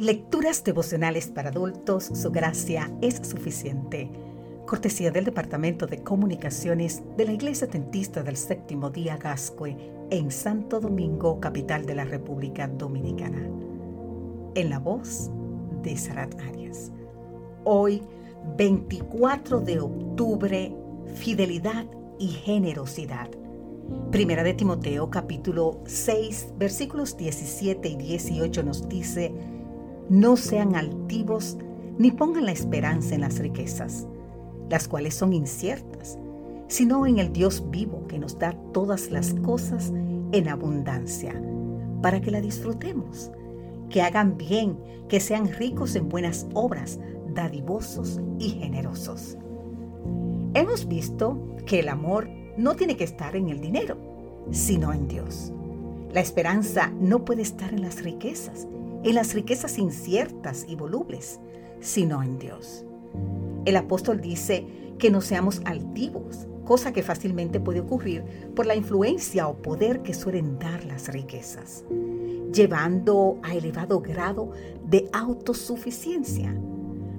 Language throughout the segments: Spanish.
Lecturas devocionales para adultos, su gracia es suficiente. Cortesía del Departamento de Comunicaciones de la Iglesia Tentista del Séptimo Día Gascue en Santo Domingo, capital de la República Dominicana. En la voz de Sarat Arias. Hoy, 24 de octubre, fidelidad y generosidad. Primera de Timoteo capítulo 6 versículos 17 y 18 nos dice, no sean altivos ni pongan la esperanza en las riquezas, las cuales son inciertas, sino en el Dios vivo que nos da todas las cosas en abundancia, para que la disfrutemos, que hagan bien, que sean ricos en buenas obras, dadivosos y generosos. Hemos visto que el amor no tiene que estar en el dinero, sino en Dios. La esperanza no puede estar en las riquezas, en las riquezas inciertas y volubles, sino en Dios. El apóstol dice que no seamos altivos, cosa que fácilmente puede ocurrir por la influencia o poder que suelen dar las riquezas, llevando a elevado grado de autosuficiencia.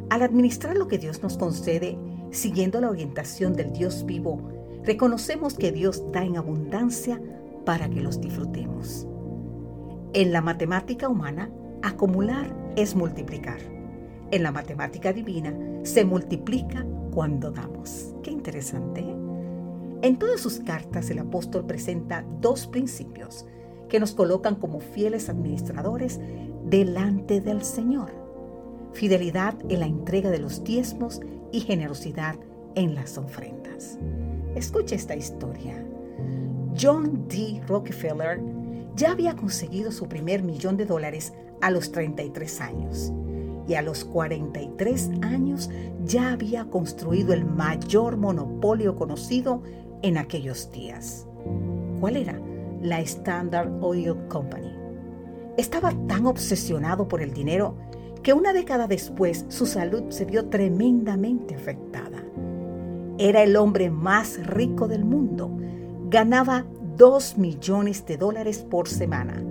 Al administrar lo que Dios nos concede, siguiendo la orientación del Dios vivo, reconocemos que Dios da en abundancia para que los disfrutemos. En la matemática humana, Acumular es multiplicar. En la matemática divina se multiplica cuando damos. Qué interesante. ¿eh? En todas sus cartas el apóstol presenta dos principios que nos colocan como fieles administradores delante del Señor. Fidelidad en la entrega de los diezmos y generosidad en las ofrendas. Escuche esta historia. John D. Rockefeller ya había conseguido su primer millón de dólares a los 33 años y a los 43 años ya había construido el mayor monopolio conocido en aquellos días. ¿Cuál era? La Standard Oil Company. Estaba tan obsesionado por el dinero que una década después su salud se vio tremendamente afectada. Era el hombre más rico del mundo. Ganaba 2 millones de dólares por semana.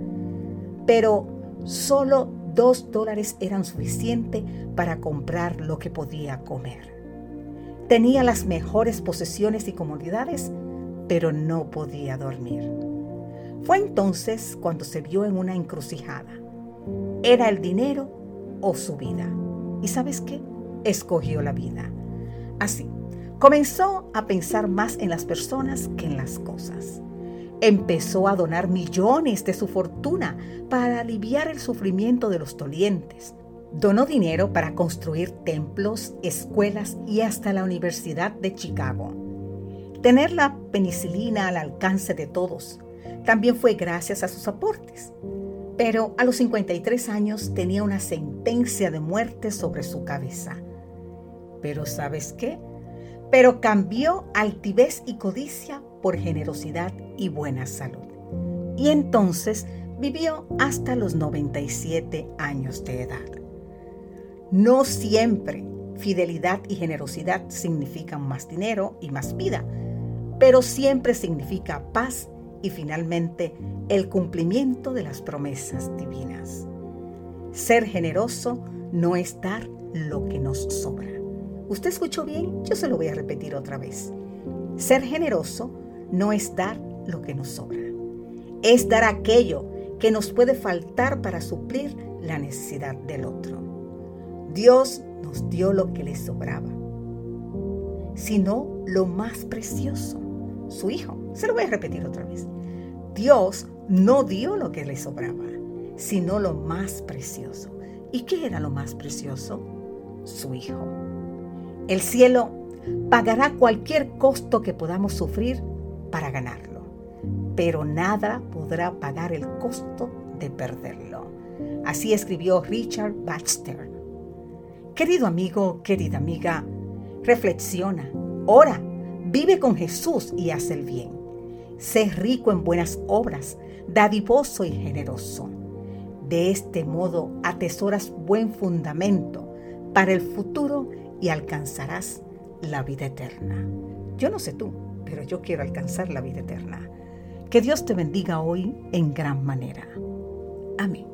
Pero Solo dos dólares eran suficientes para comprar lo que podía comer. Tenía las mejores posesiones y comodidades, pero no podía dormir. Fue entonces cuando se vio en una encrucijada. Era el dinero o su vida. ¿Y sabes qué? Escogió la vida. Así, comenzó a pensar más en las personas que en las cosas empezó a donar millones de su fortuna para aliviar el sufrimiento de los dolientes. Donó dinero para construir templos, escuelas y hasta la Universidad de Chicago. Tener la penicilina al alcance de todos también fue gracias a sus aportes. Pero a los 53 años tenía una sentencia de muerte sobre su cabeza. Pero ¿sabes qué? Pero cambió altivez y codicia por generosidad y buena salud. Y entonces vivió hasta los 97 años de edad. No siempre fidelidad y generosidad significan más dinero y más vida, pero siempre significa paz y finalmente el cumplimiento de las promesas divinas. Ser generoso no es dar lo que nos sobra. ¿Usted escuchó bien? Yo se lo voy a repetir otra vez. Ser generoso no es dar lo que nos sobra, es dar aquello que nos puede faltar para suplir la necesidad del otro. Dios nos dio lo que le sobraba, sino lo más precioso, su Hijo. Se lo voy a repetir otra vez. Dios no dio lo que le sobraba, sino lo más precioso. ¿Y qué era lo más precioso? Su Hijo. El cielo pagará cualquier costo que podamos sufrir para ganarlo, pero nada podrá pagar el costo de perderlo. Así escribió Richard Baxter. Querido amigo, querida amiga, reflexiona, ora, vive con Jesús y haz el bien. Sé rico en buenas obras, dadivoso y generoso. De este modo atesoras buen fundamento para el futuro y alcanzarás la vida eterna. Yo no sé tú, pero yo quiero alcanzar la vida eterna. Que Dios te bendiga hoy en gran manera. Amén.